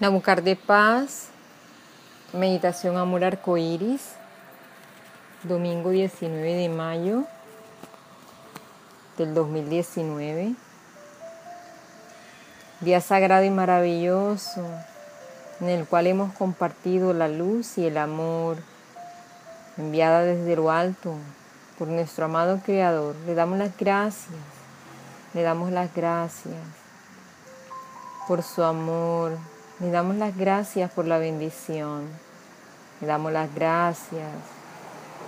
Nabucar de Paz, Meditación Amor Arcoíris, domingo 19 de mayo del 2019. Día sagrado y maravilloso en el cual hemos compartido la luz y el amor enviada desde lo alto por nuestro amado Creador. Le damos las gracias, le damos las gracias por su amor, le damos las gracias por la bendición. Le damos las gracias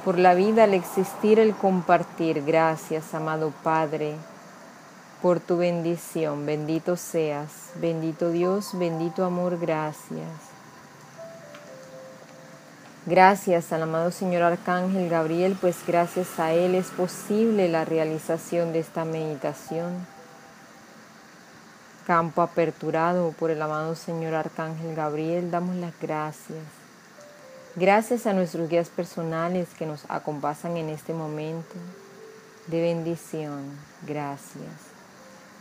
por la vida, el existir, el compartir. Gracias, amado Padre, por tu bendición. Bendito seas. Bendito Dios, bendito amor, gracias. Gracias al amado Señor Arcángel Gabriel, pues gracias a Él es posible la realización de esta meditación campo aperturado por el amado Señor Arcángel Gabriel, damos las gracias. Gracias a nuestros guías personales que nos acompasan en este momento de bendición. Gracias.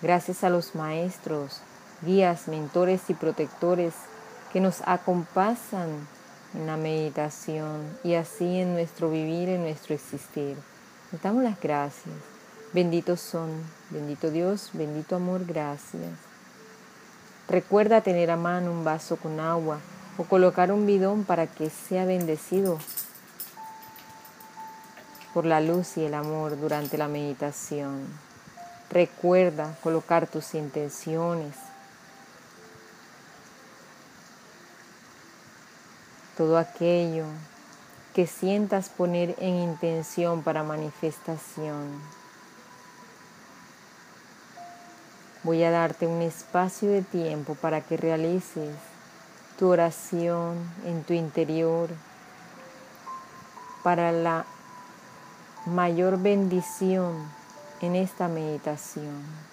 Gracias a los maestros, guías, mentores y protectores que nos acompasan en la meditación y así en nuestro vivir, en nuestro existir. Damos las gracias. Benditos son, bendito Dios, bendito amor, gracias. Recuerda tener a mano un vaso con agua o colocar un bidón para que sea bendecido por la luz y el amor durante la meditación. Recuerda colocar tus intenciones, todo aquello que sientas poner en intención para manifestación. Voy a darte un espacio de tiempo para que realices tu oración en tu interior para la mayor bendición en esta meditación.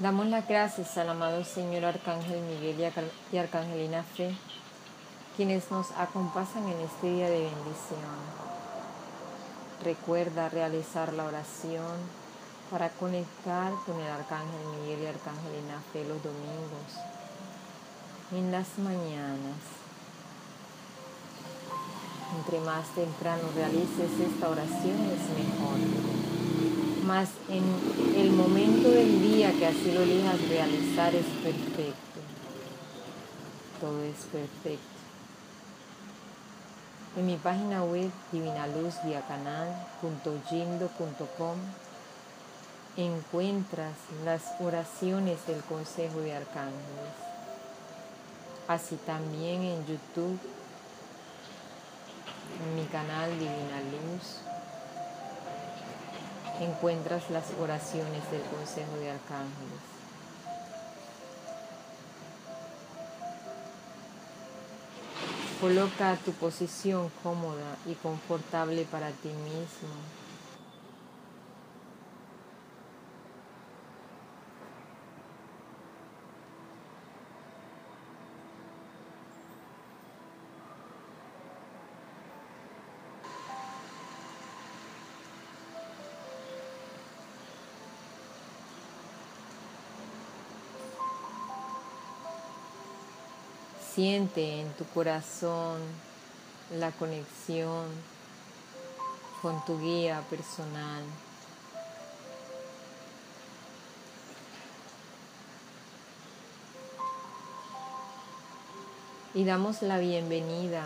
Damos las gracias al amado Señor Arcángel Miguel y Arcangelina Fe, quienes nos acompasan en este día de bendición. Recuerda realizar la oración para conectar con el Arcángel Miguel y Arcangelina Fe los domingos, en las mañanas. Entre más temprano realices esta oración es mejor más en el momento que así lo elijas realizar es perfecto. Todo es perfecto. En mi página web divinaluzdiacanal.gindo.com encuentras las oraciones del Consejo de Arcángeles. Así también en YouTube, en mi canal Divina Luz encuentras las oraciones del Consejo de Arcángeles. Coloca tu posición cómoda y confortable para ti mismo. Siente en tu corazón la conexión con tu guía personal. Y damos la bienvenida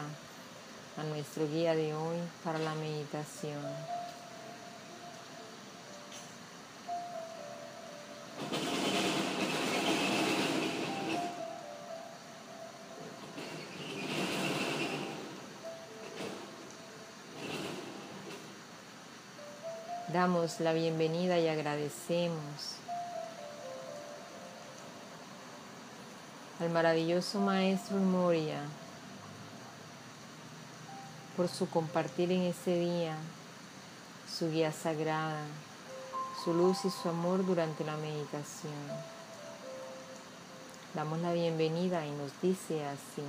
a nuestro guía de hoy para la meditación. Damos la bienvenida y agradecemos al maravilloso Maestro Moria por su compartir en ese día su guía sagrada, su luz y su amor durante la meditación. Damos la bienvenida y nos dice así,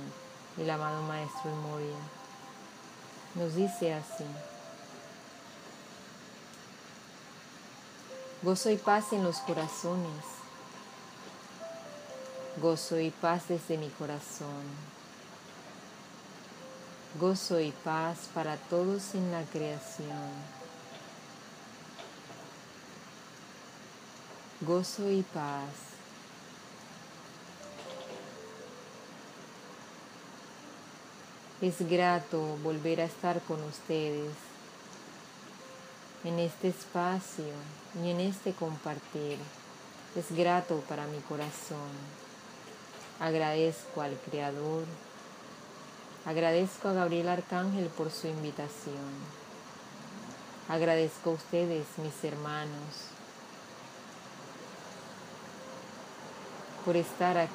el amado Maestro Moria, nos dice así. Gozo y paz en los corazones. Gozo y paz desde mi corazón. Gozo y paz para todos en la creación. Gozo y paz. Es grato volver a estar con ustedes en este espacio y en este compartir. Es grato para mi corazón. Agradezco al Creador. Agradezco a Gabriel Arcángel por su invitación. Agradezco a ustedes, mis hermanos, por estar aquí.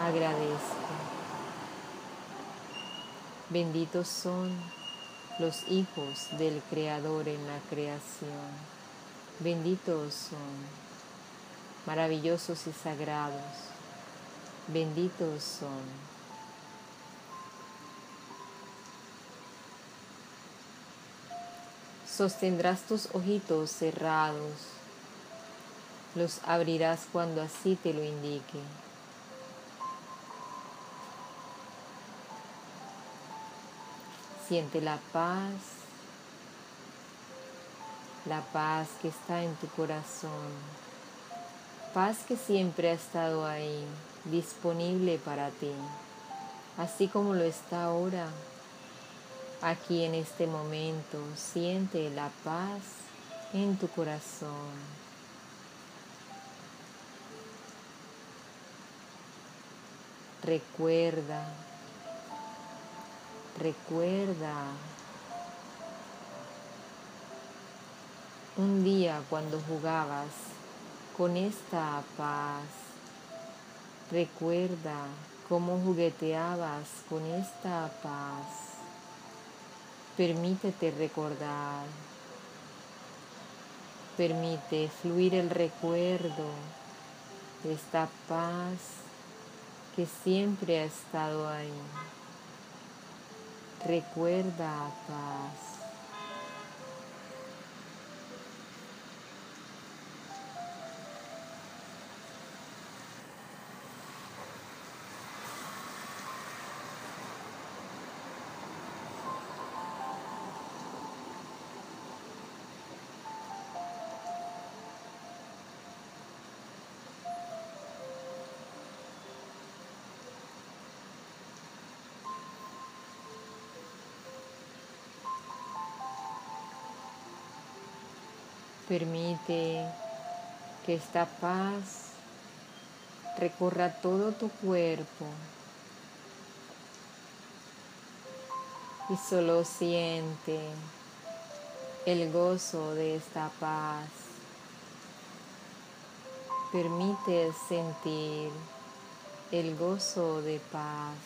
Agradezco. Benditos son los hijos del Creador en la creación. Benditos son, maravillosos y sagrados. Benditos son. Sostendrás tus ojitos cerrados, los abrirás cuando así te lo indique. Siente la paz, la paz que está en tu corazón, paz que siempre ha estado ahí, disponible para ti, así como lo está ahora, aquí en este momento. Siente la paz en tu corazón. Recuerda Recuerda un día cuando jugabas con esta paz. Recuerda cómo jugueteabas con esta paz. Permítete recordar. Permite fluir el recuerdo de esta paz que siempre ha estado ahí. Recuerda paz. Permite que esta paz recorra todo tu cuerpo y solo siente el gozo de esta paz. Permite sentir el gozo de paz.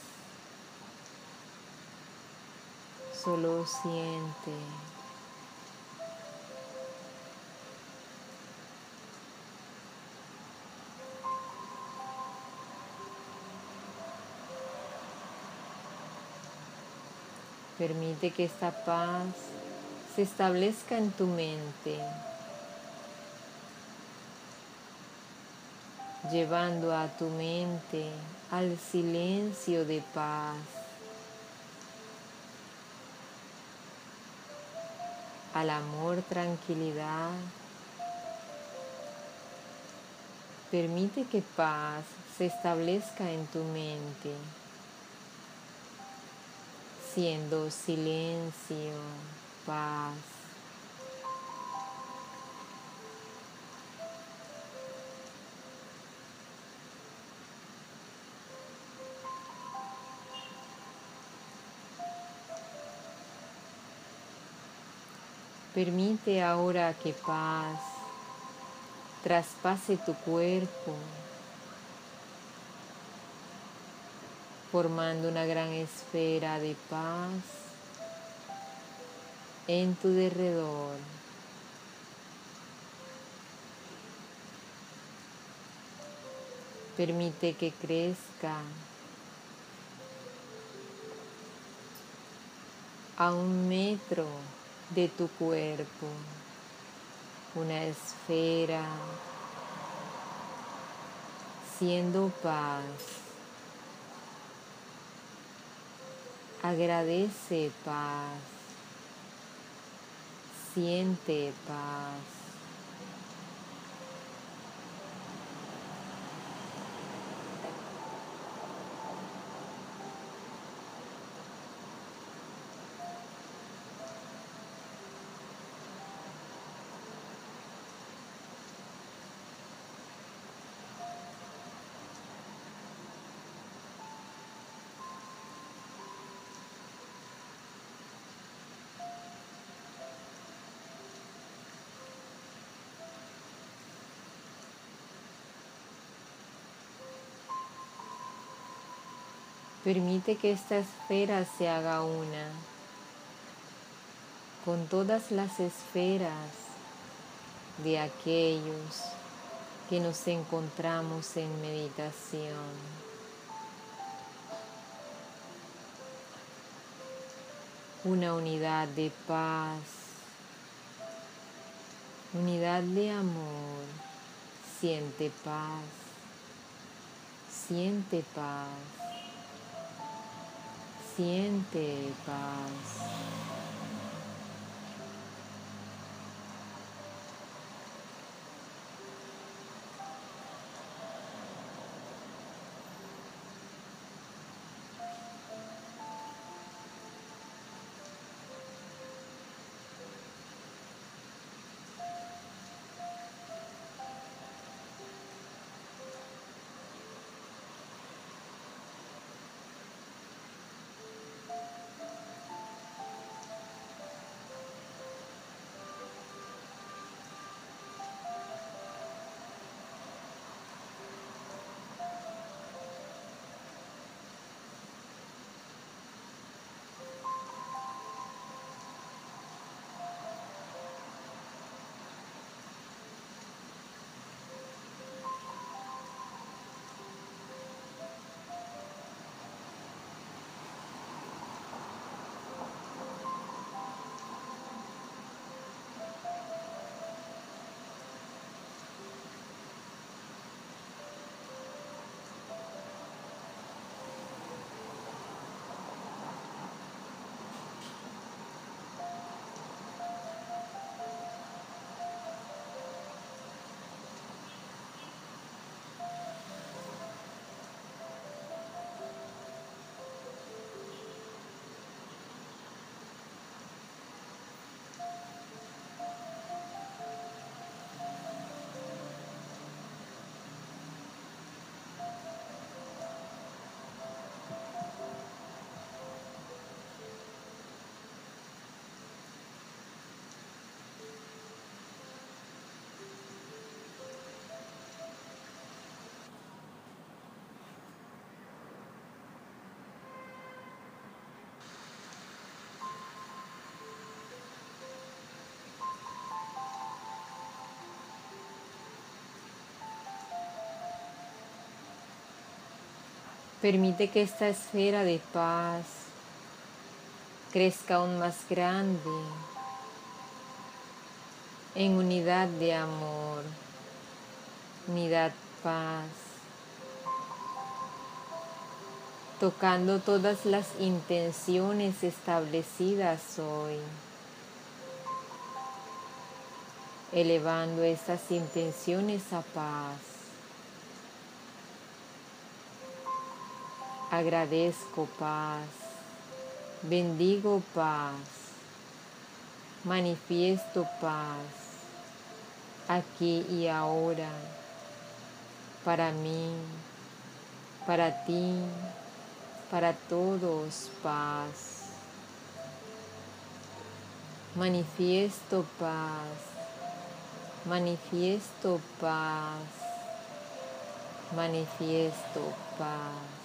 Solo siente. Permite que esta paz se establezca en tu mente, llevando a tu mente al silencio de paz, al amor, tranquilidad, Permite que paz se establezca en tu mente, siendo silencio, paz. Permite ahora que paz traspase tu cuerpo, formando una gran esfera de paz en tu derredor. Permite que crezca a un metro de tu cuerpo, una esfera siendo paz. Agradece paz, siente paz. Permite que esta esfera se haga una con todas las esferas de aquellos que nos encontramos en meditación. Una unidad de paz, unidad de amor, siente paz, siente paz. Siente paz. Permite que esta esfera de paz crezca aún más grande en unidad de amor, unidad paz, tocando todas las intenciones establecidas hoy, elevando estas intenciones a paz Agradezco paz. Bendigo paz. Manifiesto paz. Aquí y ahora. Para mí. Para ti. Para todos paz. Manifiesto paz. Manifiesto paz. Manifiesto paz.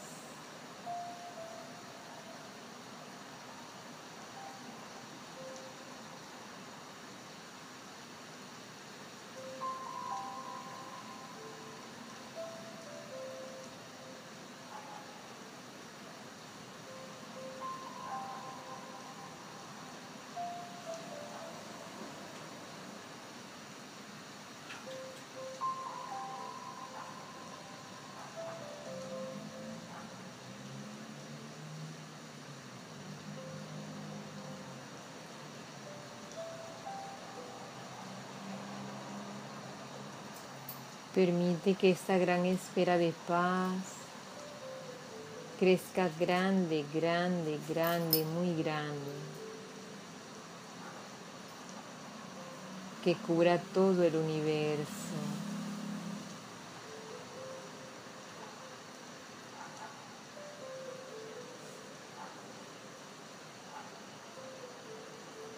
Permite que esta gran esfera de paz crezca grande, grande, grande, muy grande. Que cubra todo el universo.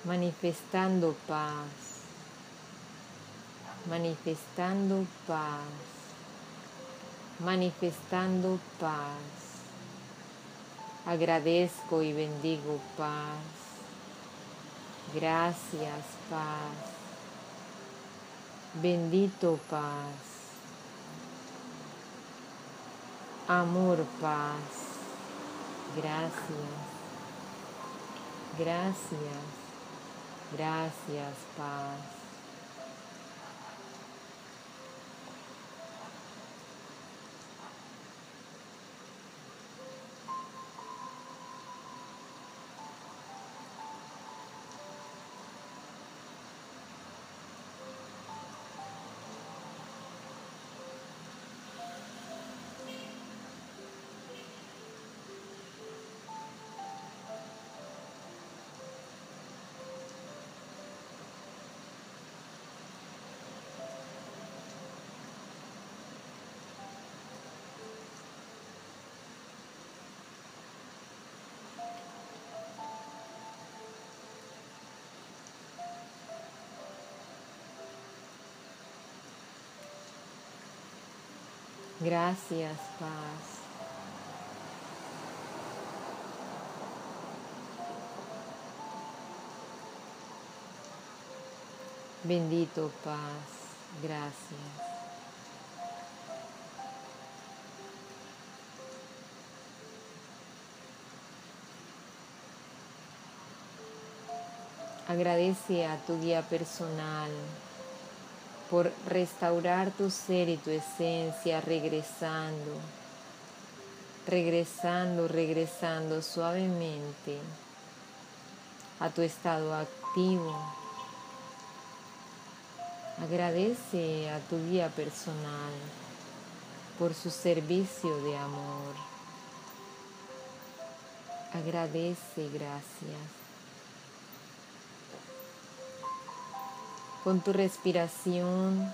manifestando paz manifestando paz, manifestando paz. Agradezco y bendigo paz. Gracias, paz. Bendito paz. Amor, paz. Gracias. Gracias. Gracias, paz. Gracias, paz. Bendito paz. Gracias. Agradece a tu guía personal por restaurar tu ser y tu esencia, regresando, regresando, regresando suavemente a tu estado activo. Agradece a tu guía personal por su servicio de amor. Agradece, gracias. Con tu respiración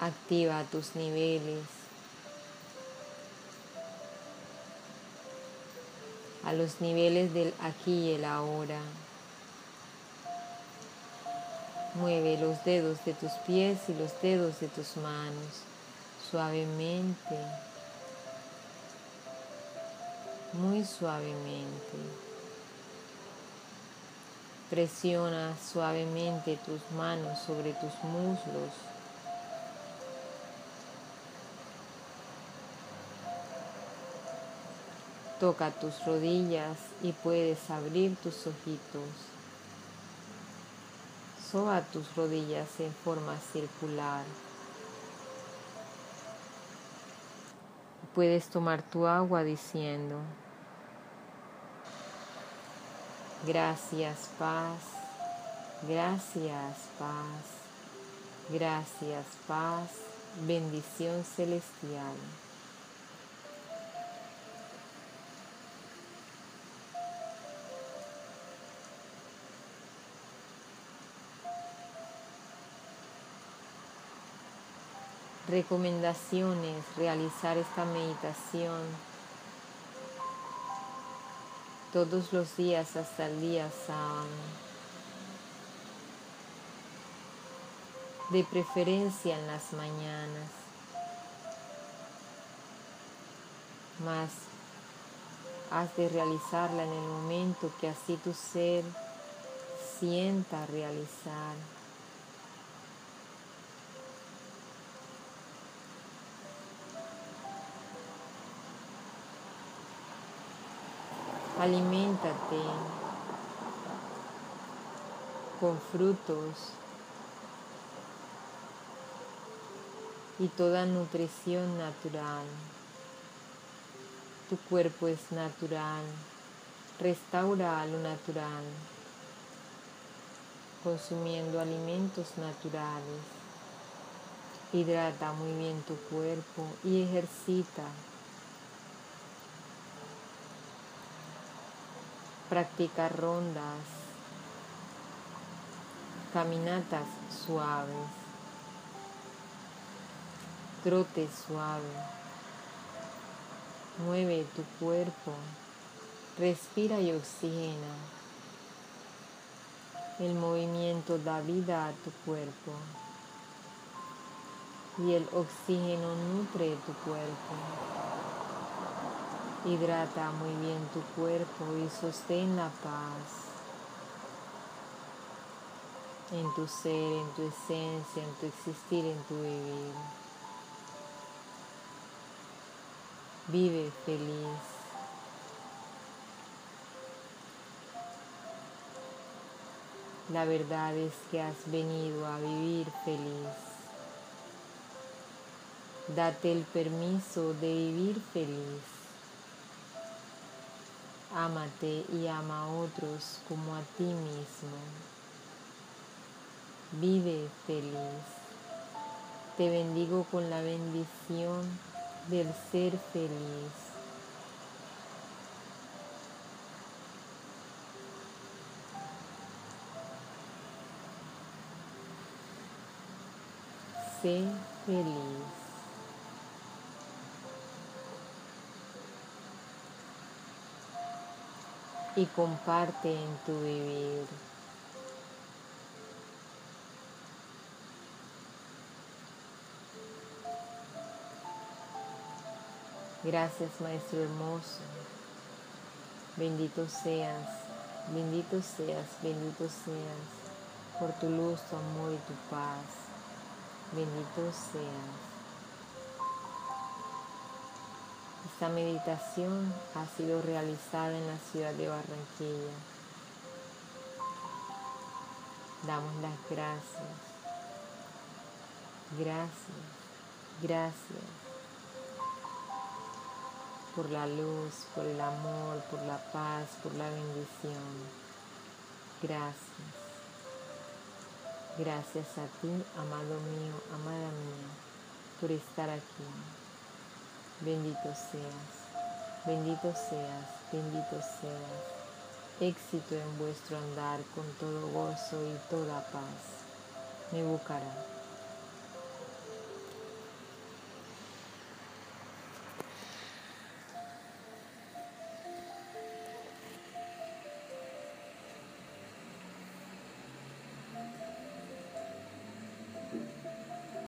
activa tus niveles a los niveles del aquí y el ahora. Mueve los dedos de tus pies y los dedos de tus manos suavemente, muy suavemente. Presiona suavemente tus manos sobre tus muslos. Toca tus rodillas y puedes abrir tus ojitos. Soba tus rodillas en forma circular. Puedes tomar tu agua diciendo, Gracias paz, gracias paz, gracias paz, bendición celestial. Recomendaciones, realizar esta meditación todos los días hasta el día sábado. De preferencia en las mañanas. Más has de realizarla en el momento que así tu ser sienta realizar. Aliméntate con frutos y toda nutrición natural. Tu cuerpo es natural. Restaura lo natural, consumiendo alimentos naturales. Hidrata muy bien tu cuerpo y ejercita Practica rondas, caminatas suaves, trote suave. Mueve tu cuerpo, respira y oxigena. El movimiento da vida a tu cuerpo y el oxígeno nutre tu cuerpo. Hidrata muy bien tu cuerpo y sostén la paz en tu ser, en tu esencia, en tu existir, en tu vivir. Vive feliz. La verdad es que has venido a vivir feliz. Date el permiso de vivir feliz. Ámate y ama a otros como a ti mismo. Vive feliz. Te bendigo con la bendición del ser feliz. Sé feliz. Y comparte en tu vivir. Gracias Maestro hermoso. Bendito seas, bendito seas, bendito seas por tu luz, tu amor y tu paz. Bendito seas. Esta meditación ha sido realizada en la ciudad de Barranquilla. Damos las gracias. Gracias, gracias por la luz, por el amor, por la paz, por la bendición. Gracias. Gracias a ti, amado mío, amada mía, por estar aquí. Bendito seas, bendito seas, bendito seas. Éxito en vuestro andar con todo gozo y toda paz. Me buscará.